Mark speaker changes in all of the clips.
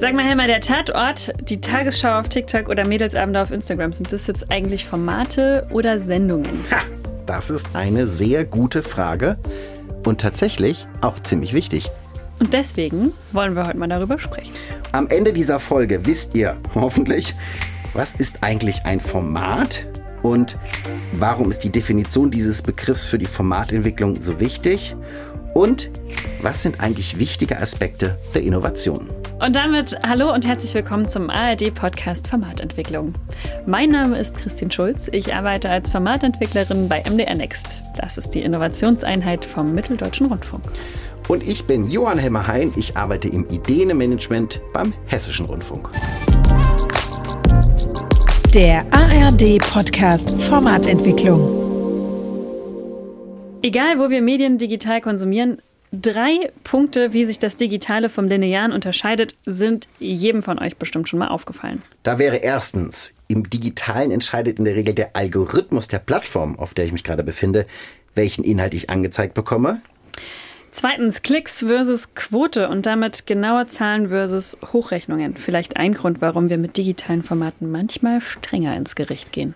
Speaker 1: Sag mal, Helmer, der Tatort, die Tagesschau auf TikTok oder Mädelsabende auf Instagram, sind das jetzt eigentlich Formate oder Sendungen?
Speaker 2: Ha, das ist eine sehr gute Frage und tatsächlich auch ziemlich wichtig.
Speaker 1: Und deswegen wollen wir heute mal darüber sprechen.
Speaker 2: Am Ende dieser Folge wisst ihr hoffentlich, was ist eigentlich ein Format und warum ist die Definition dieses Begriffs für die Formatentwicklung so wichtig und was sind eigentlich wichtige Aspekte der Innovation.
Speaker 1: Und damit hallo und herzlich willkommen zum ARD-Podcast Formatentwicklung. Mein Name ist Christine Schulz. Ich arbeite als Formatentwicklerin bei MDR Next. Das ist die Innovationseinheit vom Mitteldeutschen Rundfunk.
Speaker 2: Und ich bin Johann Helmer Hein. Ich arbeite im Ideenmanagement beim Hessischen Rundfunk.
Speaker 3: Der ARD-Podcast Formatentwicklung.
Speaker 1: Egal, wo wir Medien digital konsumieren, Drei Punkte, wie sich das Digitale vom Linearen unterscheidet, sind jedem von euch bestimmt schon mal aufgefallen.
Speaker 2: Da wäre erstens, im Digitalen entscheidet in der Regel der Algorithmus der Plattform, auf der ich mich gerade befinde, welchen Inhalt ich angezeigt bekomme.
Speaker 1: Zweitens Klicks versus Quote und damit genaue Zahlen versus Hochrechnungen. Vielleicht ein Grund, warum wir mit digitalen Formaten manchmal strenger ins Gericht gehen.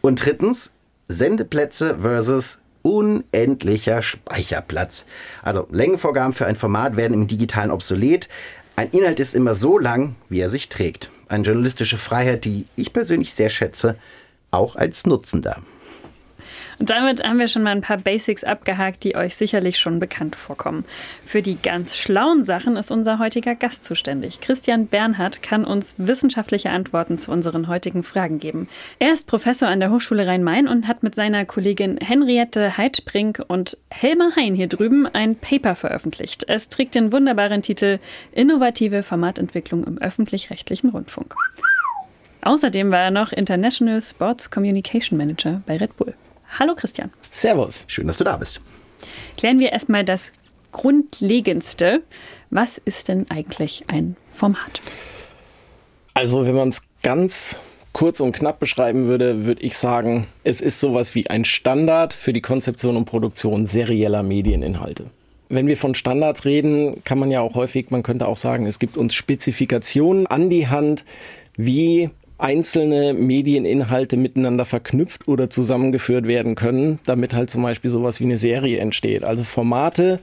Speaker 2: Und drittens Sendeplätze versus unendlicher Speicherplatz. Also Längenvorgaben für ein Format werden im digitalen obsolet. Ein Inhalt ist immer so lang, wie er sich trägt. Eine journalistische Freiheit, die ich persönlich sehr schätze, auch als Nutzender.
Speaker 1: Und damit haben wir schon mal ein paar Basics abgehakt, die euch sicherlich schon bekannt vorkommen. Für die ganz schlauen Sachen ist unser heutiger Gast zuständig. Christian Bernhard kann uns wissenschaftliche Antworten zu unseren heutigen Fragen geben. Er ist Professor an der Hochschule Rhein-Main und hat mit seiner Kollegin Henriette Heidbrink und Helmer Hein hier drüben ein Paper veröffentlicht. Es trägt den wunderbaren Titel Innovative Formatentwicklung im öffentlich-rechtlichen Rundfunk. Außerdem war er noch International Sports Communication Manager bei Red Bull. Hallo Christian.
Speaker 2: Servus. Schön, dass du da bist.
Speaker 1: Klären wir erstmal das Grundlegendste. Was ist denn eigentlich ein Format?
Speaker 4: Also, wenn man es ganz kurz und knapp beschreiben würde, würde ich sagen, es ist sowas wie ein Standard für die Konzeption und Produktion serieller Medieninhalte. Wenn wir von Standards reden, kann man ja auch häufig, man könnte auch sagen, es gibt uns Spezifikationen an die Hand, wie einzelne Medieninhalte miteinander verknüpft oder zusammengeführt werden können, damit halt zum Beispiel sowas wie eine Serie entsteht. Also Formate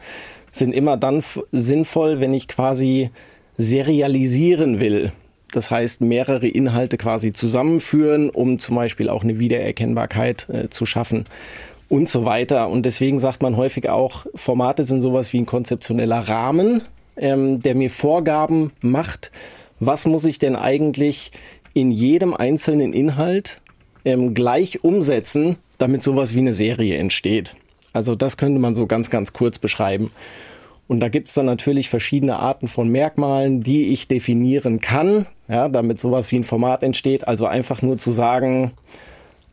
Speaker 4: sind immer dann sinnvoll, wenn ich quasi serialisieren will. Das heißt, mehrere Inhalte quasi zusammenführen, um zum Beispiel auch eine Wiedererkennbarkeit äh, zu schaffen und so weiter. Und deswegen sagt man häufig auch, Formate sind sowas wie ein konzeptioneller Rahmen, ähm, der mir Vorgaben macht, was muss ich denn eigentlich in jedem einzelnen Inhalt ähm, gleich umsetzen, damit sowas wie eine Serie entsteht. Also das könnte man so ganz, ganz kurz beschreiben. Und da gibt es dann natürlich verschiedene Arten von Merkmalen, die ich definieren kann, ja, damit sowas wie ein Format entsteht. Also einfach nur zu sagen,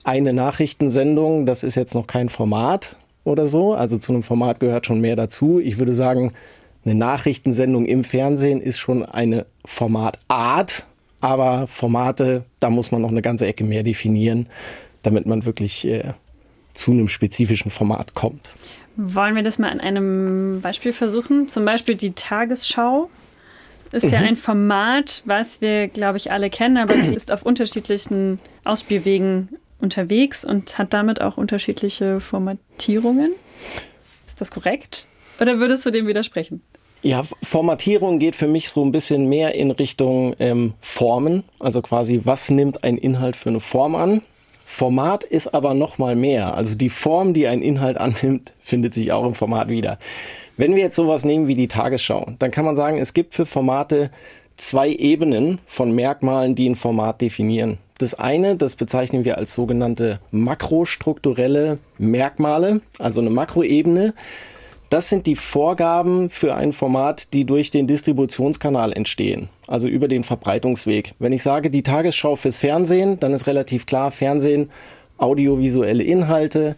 Speaker 4: eine Nachrichtensendung, das ist jetzt noch kein Format oder so. Also zu einem Format gehört schon mehr dazu. Ich würde sagen, eine Nachrichtensendung im Fernsehen ist schon eine Formatart, aber Formate, da muss man noch eine ganze Ecke mehr definieren, damit man wirklich äh, zu einem spezifischen Format kommt.
Speaker 1: Wollen wir das mal an einem Beispiel versuchen? Zum Beispiel die Tagesschau ist mhm. ja ein Format, was wir, glaube ich, alle kennen, aber sie ist auf unterschiedlichen Ausspielwegen unterwegs und hat damit auch unterschiedliche Formatierungen. Ist das korrekt? Oder würdest du dem widersprechen?
Speaker 4: Ja, Formatierung geht für mich so ein bisschen mehr in Richtung ähm, Formen. Also quasi, was nimmt ein Inhalt für eine Form an? Format ist aber noch mal mehr. Also die Form, die ein Inhalt annimmt, findet sich auch im Format wieder. Wenn wir jetzt sowas nehmen wie die Tagesschau, dann kann man sagen, es gibt für Formate zwei Ebenen von Merkmalen, die ein Format definieren. Das eine, das bezeichnen wir als sogenannte makrostrukturelle Merkmale, also eine Makroebene. Das sind die Vorgaben für ein Format, die durch den Distributionskanal entstehen, also über den Verbreitungsweg. Wenn ich sage, die Tagesschau fürs Fernsehen, dann ist relativ klar, Fernsehen, audiovisuelle Inhalte.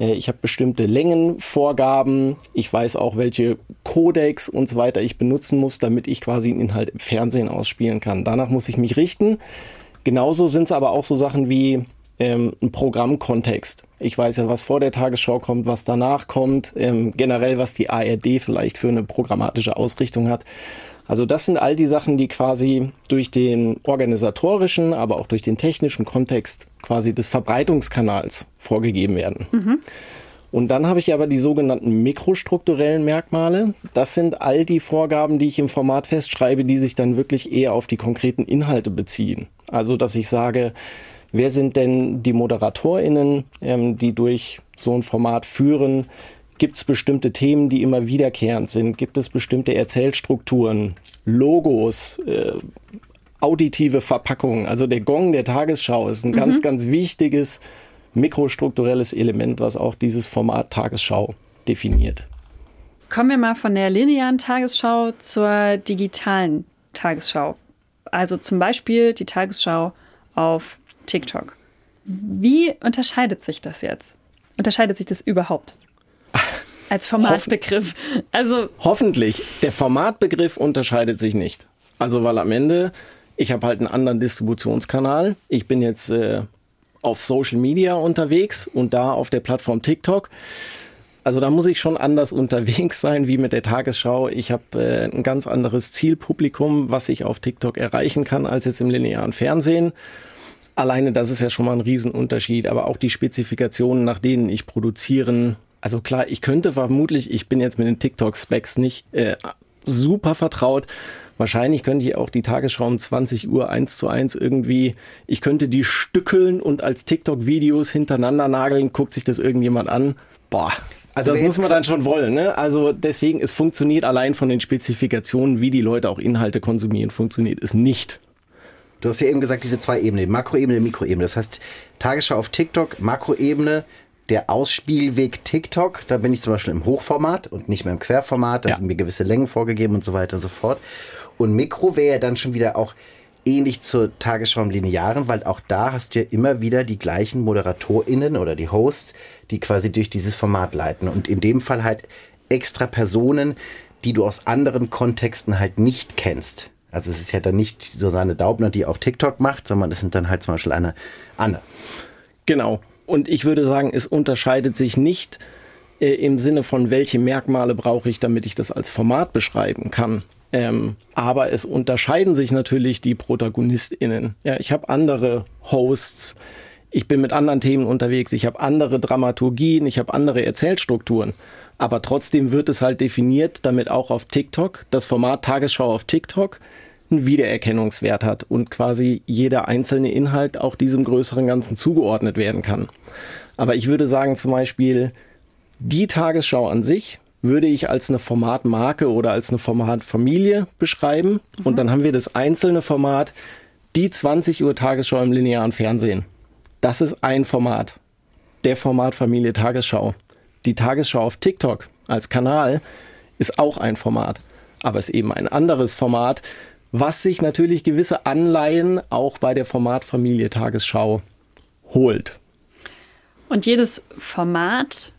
Speaker 4: Äh, ich habe bestimmte Längenvorgaben. Ich weiß auch, welche Codecs und so weiter ich benutzen muss, damit ich quasi einen Inhalt im Fernsehen ausspielen kann. Danach muss ich mich richten. Genauso sind es aber auch so Sachen wie ähm, ein Programmkontext. Ich weiß ja, was vor der Tagesschau kommt, was danach kommt, ähm, generell was die ARD vielleicht für eine programmatische Ausrichtung hat. Also das sind all die Sachen, die quasi durch den organisatorischen, aber auch durch den technischen Kontext quasi des Verbreitungskanals vorgegeben werden. Mhm. Und dann habe ich aber die sogenannten mikrostrukturellen Merkmale. Das sind all die Vorgaben, die ich im Format festschreibe, die sich dann wirklich eher auf die konkreten Inhalte beziehen. Also, dass ich sage, wer sind denn die ModeratorInnen, ähm, die durch so ein Format führen? Gibt es bestimmte Themen, die immer wiederkehrend sind? Gibt es bestimmte Erzählstrukturen, Logos, äh, auditive Verpackungen? Also der Gong der Tagesschau ist ein mhm. ganz, ganz wichtiges mikrostrukturelles Element, was auch dieses Format Tagesschau definiert.
Speaker 1: Kommen wir mal von der linearen Tagesschau zur digitalen Tagesschau. Also zum Beispiel die Tagesschau auf TikTok. Wie unterscheidet sich das jetzt? Unterscheidet sich das überhaupt? Als Formatbegriff. Also
Speaker 4: Hoffentlich. Der Formatbegriff unterscheidet sich nicht. Also weil am Ende, ich habe halt einen anderen Distributionskanal. Ich bin jetzt äh, auf Social Media unterwegs und da auf der Plattform TikTok. Also da muss ich schon anders unterwegs sein wie mit der Tagesschau. Ich habe äh, ein ganz anderes Zielpublikum, was ich auf TikTok erreichen kann, als jetzt im linearen Fernsehen. Alleine das ist ja schon mal ein Riesenunterschied, aber auch die Spezifikationen, nach denen ich produzieren. Also klar, ich könnte vermutlich, ich bin jetzt mit den TikTok-Specs nicht äh, super vertraut, Wahrscheinlich könnte ich auch die Tagesschau um 20 Uhr eins zu eins irgendwie, ich könnte die stückeln und als TikTok-Videos hintereinander nageln, guckt sich das irgendjemand an. Boah. Also das muss man dann schon wollen. Ne? Also deswegen, es funktioniert allein von den Spezifikationen, wie die Leute auch Inhalte konsumieren, funktioniert es nicht.
Speaker 2: Du hast ja eben gesagt, diese zwei Ebenen, Makroebene, Mikroebene. Das heißt, Tagesschau auf TikTok, Makroebene, der Ausspielweg TikTok, da bin ich zum Beispiel im Hochformat und nicht mehr im Querformat, da ja. sind mir gewisse Längen vorgegeben und so weiter und so fort. Und Mikro wäre ja dann schon wieder auch ähnlich zur Tagesschau im Linearen, weil auch da hast du ja immer wieder die gleichen ModeratorInnen oder die Hosts, die quasi durch dieses Format leiten. Und in dem Fall halt extra Personen, die du aus anderen Kontexten halt nicht kennst. Also es ist ja dann nicht Susanne Daubner, die auch TikTok macht, sondern es sind dann halt zum Beispiel eine Anne.
Speaker 4: Genau. Und ich würde sagen, es unterscheidet sich nicht äh, im Sinne von, welche Merkmale brauche ich, damit ich das als Format beschreiben kann. Ähm, aber es unterscheiden sich natürlich die ProtagonistInnen. Ja, ich habe andere Hosts, ich bin mit anderen Themen unterwegs, ich habe andere Dramaturgien, ich habe andere Erzählstrukturen. Aber trotzdem wird es halt definiert, damit auch auf TikTok, das Format Tagesschau auf TikTok, einen Wiedererkennungswert hat und quasi jeder einzelne Inhalt auch diesem größeren Ganzen zugeordnet werden kann. Aber ich würde sagen, zum Beispiel, die Tagesschau an sich würde ich als eine Formatmarke oder als eine Formatfamilie beschreiben. Mhm. Und dann haben wir das einzelne Format, die 20 Uhr Tagesschau im linearen Fernsehen. Das ist ein Format. Der Formatfamilie Tagesschau. Die Tagesschau auf TikTok als Kanal ist auch ein Format. Aber es ist eben ein anderes Format, was sich natürlich gewisse Anleihen auch bei der Formatfamilie Tagesschau holt.
Speaker 1: Und jedes Format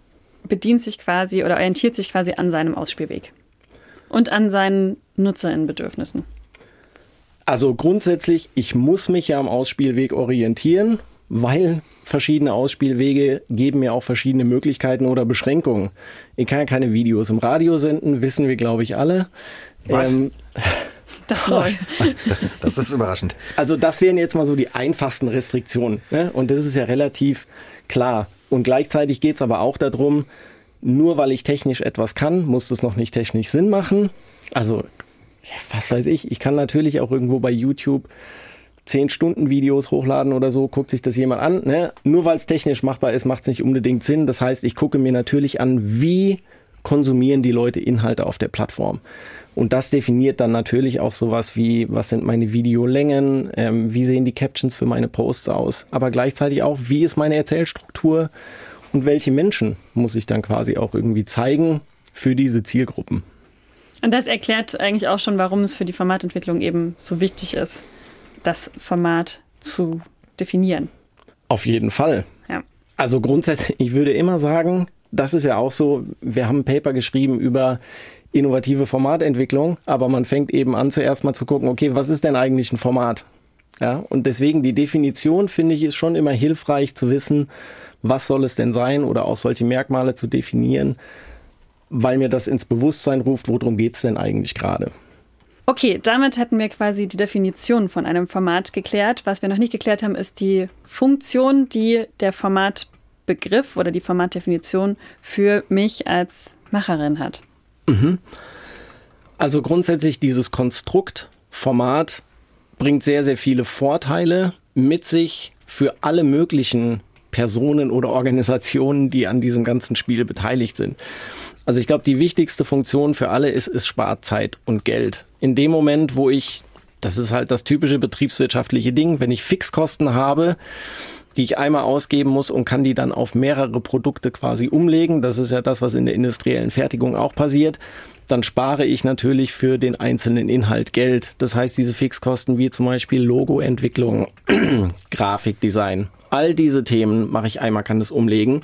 Speaker 1: bedient sich quasi oder orientiert sich quasi an seinem Ausspielweg und an seinen Nutzerinnenbedürfnissen.
Speaker 4: Also grundsätzlich, ich muss mich ja am Ausspielweg orientieren, weil verschiedene Ausspielwege geben mir auch verschiedene Möglichkeiten oder Beschränkungen. Ich kann ja keine Videos im Radio senden, wissen wir, glaube ich, alle.
Speaker 2: Was? Ähm,
Speaker 1: das,
Speaker 2: das ist überraschend.
Speaker 4: Also das wären jetzt mal so die einfachsten Restriktionen. Ne? Und das ist ja relativ klar. Und gleichzeitig geht es aber auch darum, nur weil ich technisch etwas kann, muss das noch nicht technisch Sinn machen. Also, was weiß ich, ich kann natürlich auch irgendwo bei YouTube 10 Stunden Videos hochladen oder so, guckt sich das jemand an. Ne? Nur weil es technisch machbar ist, macht es nicht unbedingt Sinn. Das heißt, ich gucke mir natürlich an, wie konsumieren die Leute Inhalte auf der Plattform. Und das definiert dann natürlich auch sowas wie, was sind meine Videolängen, ähm, wie sehen die Captions für meine Posts aus, aber gleichzeitig auch, wie ist meine Erzählstruktur und welche Menschen muss ich dann quasi auch irgendwie zeigen für diese Zielgruppen.
Speaker 1: Und das erklärt eigentlich auch schon, warum es für die Formatentwicklung eben so wichtig ist, das Format zu definieren.
Speaker 4: Auf jeden Fall. Ja. Also grundsätzlich, ich würde immer sagen, das ist ja auch so, wir haben ein Paper geschrieben über innovative Formatentwicklung, aber man fängt eben an, zuerst mal zu gucken, okay, was ist denn eigentlich ein Format? Ja, und deswegen die Definition finde ich ist schon immer hilfreich zu wissen, was soll es denn sein oder auch solche Merkmale zu definieren, weil mir das ins Bewusstsein ruft, worum geht es denn eigentlich gerade.
Speaker 1: Okay, damit hätten wir quasi die Definition von einem Format geklärt. Was wir noch nicht geklärt haben, ist die Funktion, die der Formatbegriff oder die Formatdefinition für mich als Macherin hat.
Speaker 4: Mhm. Also grundsätzlich dieses Konstrukt Format bringt sehr, sehr viele Vorteile mit sich für alle möglichen Personen oder Organisationen, die an diesem ganzen Spiel beteiligt sind. Also ich glaube, die wichtigste Funktion für alle ist, es spart Zeit und Geld. In dem Moment, wo ich, das ist halt das typische betriebswirtschaftliche Ding, wenn ich Fixkosten habe, die ich einmal ausgeben muss und kann die dann auf mehrere Produkte quasi umlegen. Das ist ja das, was in der industriellen Fertigung auch passiert. Dann spare ich natürlich für den einzelnen Inhalt Geld. Das heißt, diese Fixkosten wie zum Beispiel Logoentwicklung, Grafikdesign, all diese Themen mache ich einmal, kann das umlegen.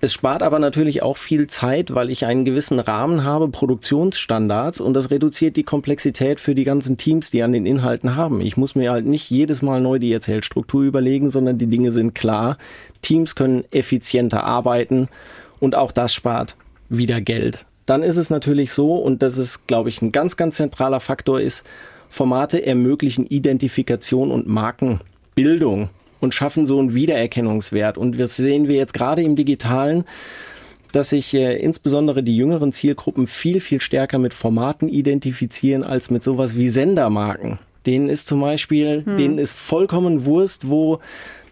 Speaker 4: Es spart aber natürlich auch viel Zeit, weil ich einen gewissen Rahmen habe, Produktionsstandards und das reduziert die Komplexität für die ganzen Teams, die an den Inhalten haben. Ich muss mir halt nicht jedes Mal neu die Erzählstruktur überlegen, sondern die Dinge sind klar. Teams können effizienter arbeiten und auch das spart wieder Geld. Dann ist es natürlich so, und das ist, glaube ich, ein ganz, ganz zentraler Faktor ist, Formate ermöglichen Identifikation und Markenbildung und schaffen so einen Wiedererkennungswert. Und das sehen wir jetzt gerade im digitalen, dass sich äh, insbesondere die jüngeren Zielgruppen viel, viel stärker mit Formaten identifizieren als mit sowas wie Sendermarken. Denen ist zum Beispiel, hm. denen ist vollkommen Wurst, wo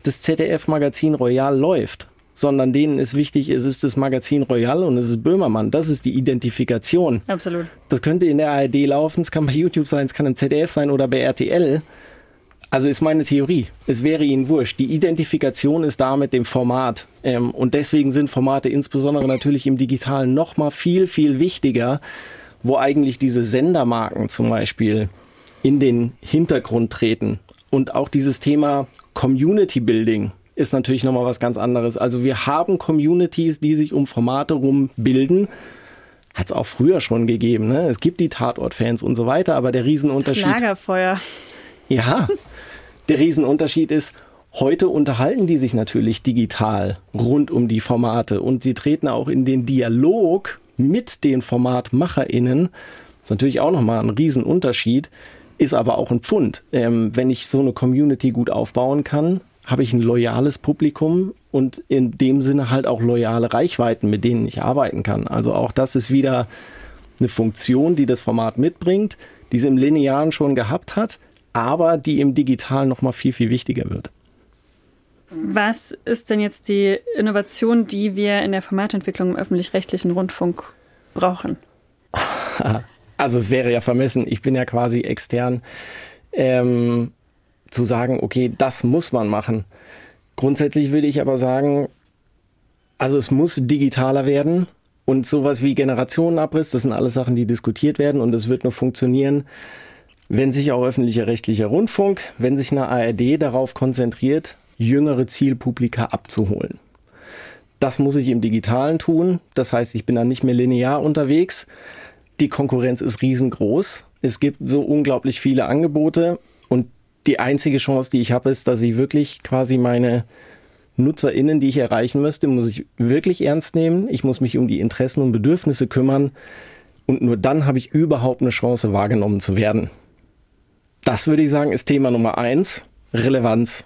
Speaker 4: das ZDF-Magazin Royal läuft sondern denen ist wichtig, es ist das Magazin Royal und es ist Böhmermann. Das ist die Identifikation.
Speaker 1: Absolut.
Speaker 4: Das könnte in der ARD laufen, es kann bei YouTube sein, es kann im ZDF sein oder bei RTL. Also ist meine Theorie. Es wäre Ihnen wurscht. Die Identifikation ist da mit dem Format. Ähm, und deswegen sind Formate insbesondere natürlich im Digitalen noch mal viel, viel wichtiger, wo eigentlich diese Sendermarken zum Beispiel in den Hintergrund treten. Und auch dieses Thema Community Building ist natürlich nochmal was ganz anderes. Also wir haben Communities, die sich um Formate rum bilden. Hat es auch früher schon gegeben. Ne? Es gibt die Tatort-Fans und so weiter, aber der Riesenunterschied. Das
Speaker 1: Lagerfeuer.
Speaker 4: Ja, der Riesenunterschied ist, heute unterhalten die sich natürlich digital rund um die Formate und sie treten auch in den Dialog mit den FormatmacherInnen. Das ist natürlich auch nochmal ein Riesenunterschied, ist aber auch ein Pfund. Ähm, wenn ich so eine Community gut aufbauen kann, habe ich ein loyales Publikum und in dem Sinne halt auch loyale Reichweiten, mit denen ich arbeiten kann. Also auch das ist wieder eine Funktion, die das Format mitbringt, die es im Linearen schon gehabt hat, aber die im Digitalen noch mal viel, viel wichtiger wird.
Speaker 1: Was ist denn jetzt die Innovation, die wir in der Formatentwicklung im öffentlich-rechtlichen Rundfunk brauchen?
Speaker 4: Also es wäre ja vermessen, ich bin ja quasi extern, ähm, zu sagen, okay, das muss man machen. Grundsätzlich würde ich aber sagen, also es muss digitaler werden und sowas wie Generationenabriss, das sind alles Sachen, die diskutiert werden und es wird nur funktionieren, wenn sich auch öffentlicher rechtlicher Rundfunk, wenn sich eine ARD darauf konzentriert, jüngere Zielpublika abzuholen. Das muss ich im Digitalen tun. Das heißt, ich bin dann nicht mehr linear unterwegs. Die Konkurrenz ist riesengroß. Es gibt so unglaublich viele Angebote und die einzige Chance, die ich habe, ist, dass ich wirklich quasi meine NutzerInnen, die ich erreichen müsste, muss ich wirklich ernst nehmen. Ich muss mich um die Interessen und Bedürfnisse kümmern. Und nur dann habe ich überhaupt eine Chance, wahrgenommen zu werden. Das würde ich sagen, ist Thema Nummer eins, Relevanz.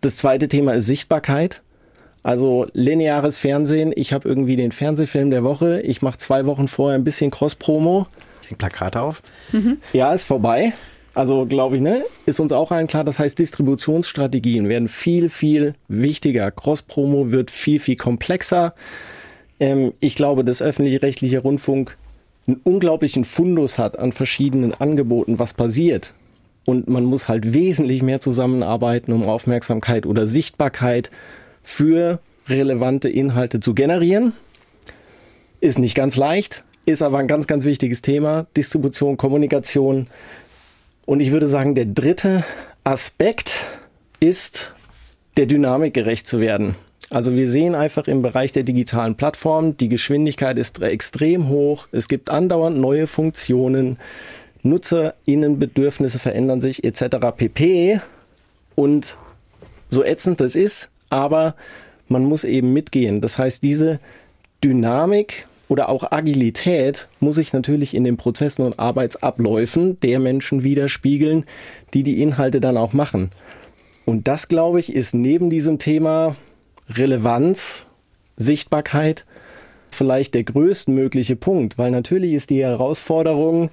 Speaker 4: Das zweite Thema ist Sichtbarkeit. Also lineares Fernsehen. Ich habe irgendwie den Fernsehfilm der Woche. Ich mache zwei Wochen vorher ein bisschen Cross-Promo.
Speaker 2: Hängt Plakate auf.
Speaker 4: Mhm. Ja, ist vorbei. Also glaube ich, ne, ist uns auch allen klar. Das heißt, Distributionsstrategien werden viel, viel wichtiger. Cross-Promo wird viel, viel komplexer. Ähm, ich glaube, das öffentlich-rechtliche Rundfunk einen unglaublichen Fundus hat an verschiedenen Angeboten, was passiert. Und man muss halt wesentlich mehr zusammenarbeiten, um Aufmerksamkeit oder Sichtbarkeit für relevante Inhalte zu generieren. Ist nicht ganz leicht, ist aber ein ganz, ganz wichtiges Thema. Distribution, Kommunikation. Und ich würde sagen, der dritte Aspekt ist, der Dynamik gerecht zu werden. Also wir sehen einfach im Bereich der digitalen Plattform, die Geschwindigkeit ist extrem hoch. Es gibt andauernd neue Funktionen. Nutzerinnenbedürfnisse verändern sich etc. pp. Und so ätzend das ist, aber man muss eben mitgehen. Das heißt, diese Dynamik oder auch Agilität muss sich natürlich in den Prozessen und Arbeitsabläufen der Menschen widerspiegeln, die die Inhalte dann auch machen. Und das, glaube ich, ist neben diesem Thema Relevanz, Sichtbarkeit vielleicht der größtmögliche Punkt, weil natürlich ist die Herausforderung,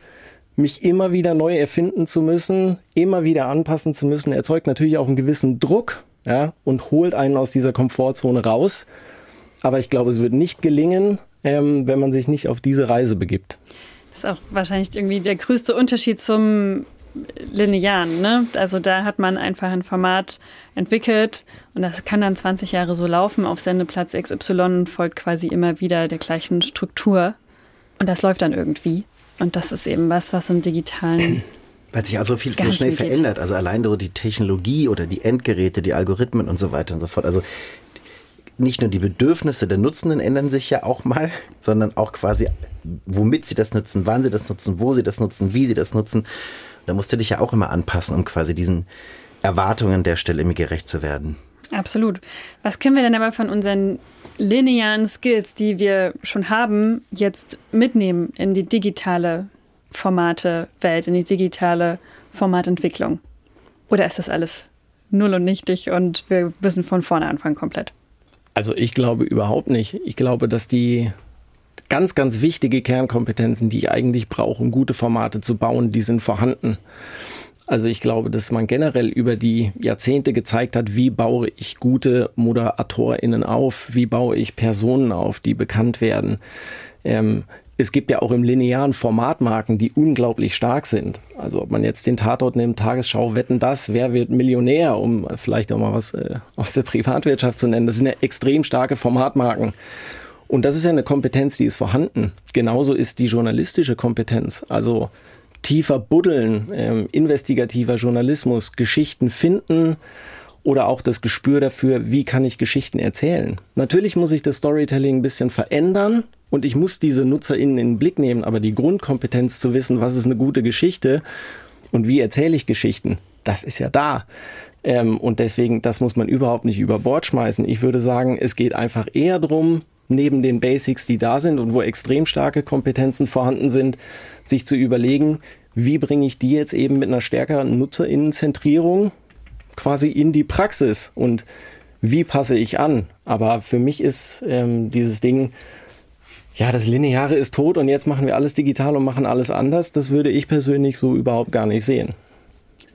Speaker 4: mich immer wieder neu erfinden zu müssen, immer wieder anpassen zu müssen, erzeugt natürlich auch einen gewissen Druck ja, und holt einen aus dieser Komfortzone raus. Aber ich glaube, es wird nicht gelingen, ähm, wenn man sich nicht auf diese Reise begibt.
Speaker 1: Das ist auch wahrscheinlich irgendwie der größte Unterschied zum Linearen. Ne? Also da hat man einfach ein Format entwickelt und das kann dann 20 Jahre so laufen. Auf Sendeplatz XY folgt quasi immer wieder der gleichen Struktur und das läuft dann irgendwie. Und das ist eben was, was im digitalen
Speaker 2: weil sich also viel so schnell verändert. Also allein so die Technologie oder die Endgeräte, die Algorithmen und so weiter und so fort. Also nicht nur die Bedürfnisse der Nutzenden ändern sich ja auch mal, sondern auch quasi, womit sie das nutzen, wann sie das nutzen, wo sie das nutzen, wie sie das nutzen. Da musst du dich ja auch immer anpassen, um quasi diesen Erwartungen der Stelle immer gerecht zu werden.
Speaker 1: Absolut. Was können wir denn aber von unseren linearen Skills, die wir schon haben, jetzt mitnehmen in die digitale Formate-Welt, in die digitale Formatentwicklung? Oder ist das alles null und nichtig und wir müssen von vorne anfangen komplett?
Speaker 4: Also ich glaube überhaupt nicht. Ich glaube, dass die ganz, ganz wichtige Kernkompetenzen, die ich eigentlich brauche, um gute Formate zu bauen, die sind vorhanden. Also ich glaube, dass man generell über die Jahrzehnte gezeigt hat, wie baue ich gute ModeratorInnen auf, wie baue ich Personen auf, die bekannt werden. Ähm, es gibt ja auch im linearen Formatmarken, die unglaublich stark sind. Also ob man jetzt den Tatort nimmt, Tagesschau, wetten das, wer wird Millionär, um vielleicht auch mal was äh, aus der Privatwirtschaft zu nennen. Das sind ja extrem starke Formatmarken. Und das ist ja eine Kompetenz, die ist vorhanden. Genauso ist die journalistische Kompetenz. Also tiefer buddeln, ähm, investigativer Journalismus, Geschichten finden oder auch das Gespür dafür, wie kann ich Geschichten erzählen. Natürlich muss ich das Storytelling ein bisschen verändern und ich muss diese NutzerInnen in den Blick nehmen, aber die Grundkompetenz zu wissen, was ist eine gute Geschichte und wie erzähle ich Geschichten, das ist ja da. Ähm, und deswegen, das muss man überhaupt nicht über Bord schmeißen. Ich würde sagen, es geht einfach eher darum, neben den Basics, die da sind und wo extrem starke Kompetenzen vorhanden sind, sich zu überlegen, wie bringe ich die jetzt eben mit einer stärkeren Nutzerinnenzentrierung quasi in die Praxis und wie passe ich an. Aber für mich ist ähm, dieses Ding, ja, das Lineare ist tot und jetzt machen wir alles digital und machen alles anders. Das würde ich persönlich so überhaupt gar nicht sehen.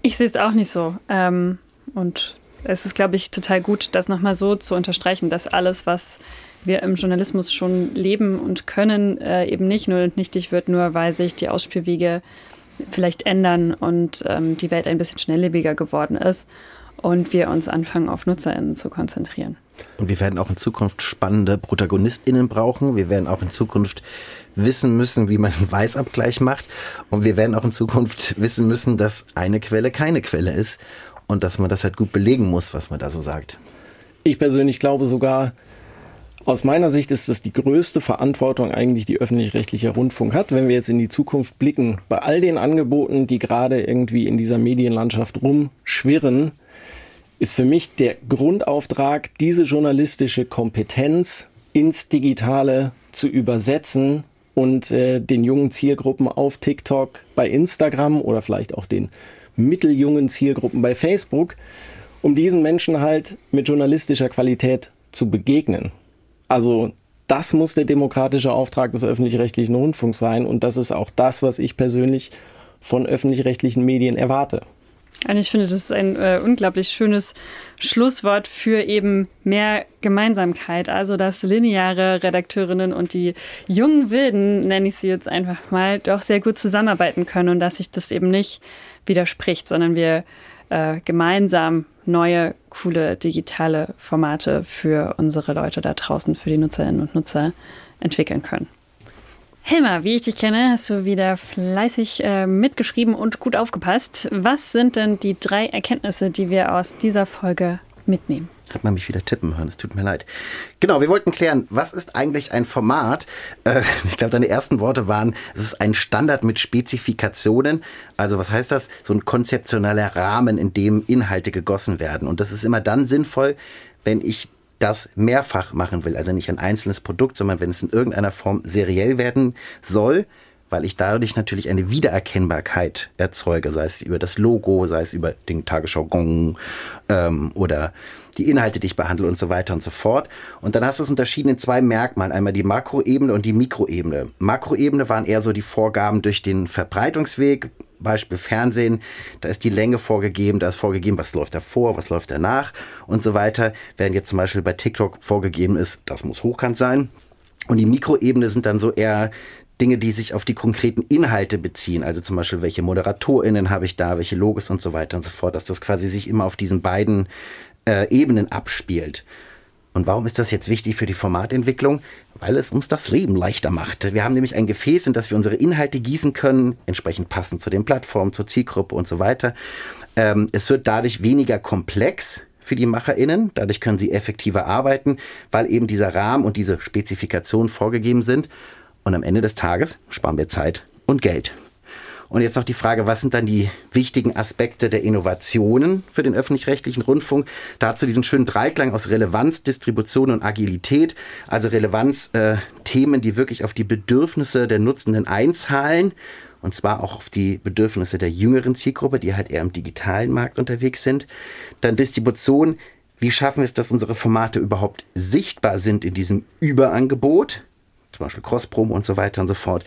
Speaker 1: Ich sehe es auch nicht so. Ähm, und es ist, glaube ich, total gut, das nochmal so zu unterstreichen, dass alles, was wir im Journalismus schon leben und können, äh, eben nicht nur und nichtig wird, nur weil sich die Ausspielwege vielleicht ändern und ähm, die Welt ein bisschen schnelllebiger geworden ist und wir uns anfangen, auf NutzerInnen zu konzentrieren.
Speaker 2: Und wir werden auch in Zukunft spannende ProtagonistInnen brauchen. Wir werden auch in Zukunft wissen müssen, wie man einen Weißabgleich macht. Und wir werden auch in Zukunft wissen müssen, dass eine Quelle keine Quelle ist und dass man das halt gut belegen muss, was man da so sagt.
Speaker 4: Ich persönlich glaube sogar, aus meiner Sicht ist das die größte Verantwortung eigentlich, die öffentlich-rechtlicher Rundfunk hat, wenn wir jetzt in die Zukunft blicken. Bei all den Angeboten, die gerade irgendwie in dieser Medienlandschaft rumschwirren, ist für mich der Grundauftrag, diese journalistische Kompetenz ins Digitale zu übersetzen und äh, den jungen Zielgruppen auf TikTok, bei Instagram oder vielleicht auch den mitteljungen Zielgruppen bei Facebook, um diesen Menschen halt mit journalistischer Qualität zu begegnen. Also das muss der demokratische Auftrag des öffentlich-rechtlichen Rundfunks sein und das ist auch das, was ich persönlich von öffentlich-rechtlichen Medien erwarte.
Speaker 1: Und ich finde, das ist ein äh, unglaublich schönes Schlusswort für eben mehr Gemeinsamkeit. Also, dass lineare Redakteurinnen und die jungen Wilden, nenne ich sie jetzt einfach mal, doch sehr gut zusammenarbeiten können und dass sich das eben nicht widerspricht, sondern wir äh, gemeinsam neue, coole digitale Formate für unsere Leute da draußen, für die Nutzerinnen und Nutzer entwickeln können. Hilmar, wie ich dich kenne, hast du wieder fleißig äh, mitgeschrieben und gut aufgepasst. Was sind denn die drei Erkenntnisse, die wir aus dieser Folge mitnehmen?
Speaker 2: Hat man mich wieder tippen hören, es tut mir leid. Genau, wir wollten klären, was ist eigentlich ein Format? Äh, ich glaube, deine ersten Worte waren, es ist ein Standard mit Spezifikationen. Also was heißt das? So ein konzeptioneller Rahmen, in dem Inhalte gegossen werden. Und das ist immer dann sinnvoll, wenn ich das mehrfach machen will. Also nicht ein einzelnes Produkt, sondern wenn es in irgendeiner Form seriell werden soll, weil ich dadurch natürlich eine Wiedererkennbarkeit erzeuge, sei es über das Logo, sei es über den Tagesschau Gong ähm, oder die Inhalte, die ich behandle und so weiter und so fort. Und dann hast du es unterschieden in zwei Merkmalen. Einmal die Makroebene und die Mikroebene. Makroebene waren eher so die Vorgaben durch den Verbreitungsweg. Beispiel Fernsehen, da ist die Länge vorgegeben, da ist vorgegeben, was läuft davor, was läuft danach und so weiter. Während jetzt zum Beispiel bei TikTok vorgegeben ist, das muss hochkant sein. Und die Mikroebene sind dann so eher Dinge, die sich auf die konkreten Inhalte beziehen. Also zum Beispiel, welche ModeratorInnen habe ich da, welche Logos und so weiter und so fort, dass das quasi sich immer auf diesen beiden äh, Ebenen abspielt. Und warum ist das jetzt wichtig für die Formatentwicklung? Weil es uns das Leben leichter macht. Wir haben nämlich ein Gefäß, in das wir unsere Inhalte gießen können, entsprechend passend zu den Plattformen, zur Zielgruppe und so weiter. Ähm, es wird dadurch weniger komplex für die MacherInnen. Dadurch können sie effektiver arbeiten, weil eben dieser Rahmen und diese Spezifikation vorgegeben sind. Und am Ende des Tages sparen wir Zeit und Geld. Und jetzt noch die Frage, was sind dann die wichtigen Aspekte der Innovationen für den öffentlich-rechtlichen Rundfunk? Dazu diesen schönen Dreiklang aus Relevanz, Distribution und Agilität. Also Relevanz, äh, Themen, die wirklich auf die Bedürfnisse der Nutzenden einzahlen. Und zwar auch auf die Bedürfnisse der jüngeren Zielgruppe, die halt eher im digitalen Markt unterwegs sind. Dann Distribution. Wie schaffen wir es, dass unsere Formate überhaupt sichtbar sind in diesem Überangebot? Zum Beispiel Cross-Promo und so weiter und so fort.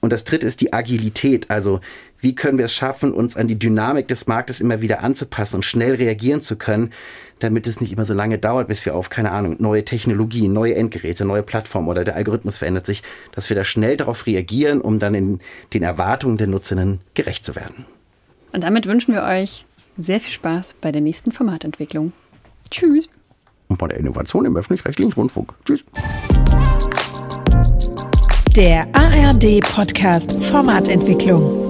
Speaker 2: Und das dritte ist die Agilität. Also wie können wir es schaffen, uns an die Dynamik des Marktes immer wieder anzupassen und schnell reagieren zu können, damit es nicht immer so lange dauert, bis wir auf, keine Ahnung, neue Technologien, neue Endgeräte, neue Plattformen oder der Algorithmus verändert sich, dass wir da schnell darauf reagieren, um dann in den Erwartungen der Nutzerinnen gerecht zu werden.
Speaker 1: Und damit wünschen wir euch sehr viel Spaß bei der nächsten Formatentwicklung. Tschüss.
Speaker 2: Und bei der Innovation im öffentlich-rechtlichen Rundfunk. Tschüss.
Speaker 3: Der ARD Podcast Formatentwicklung.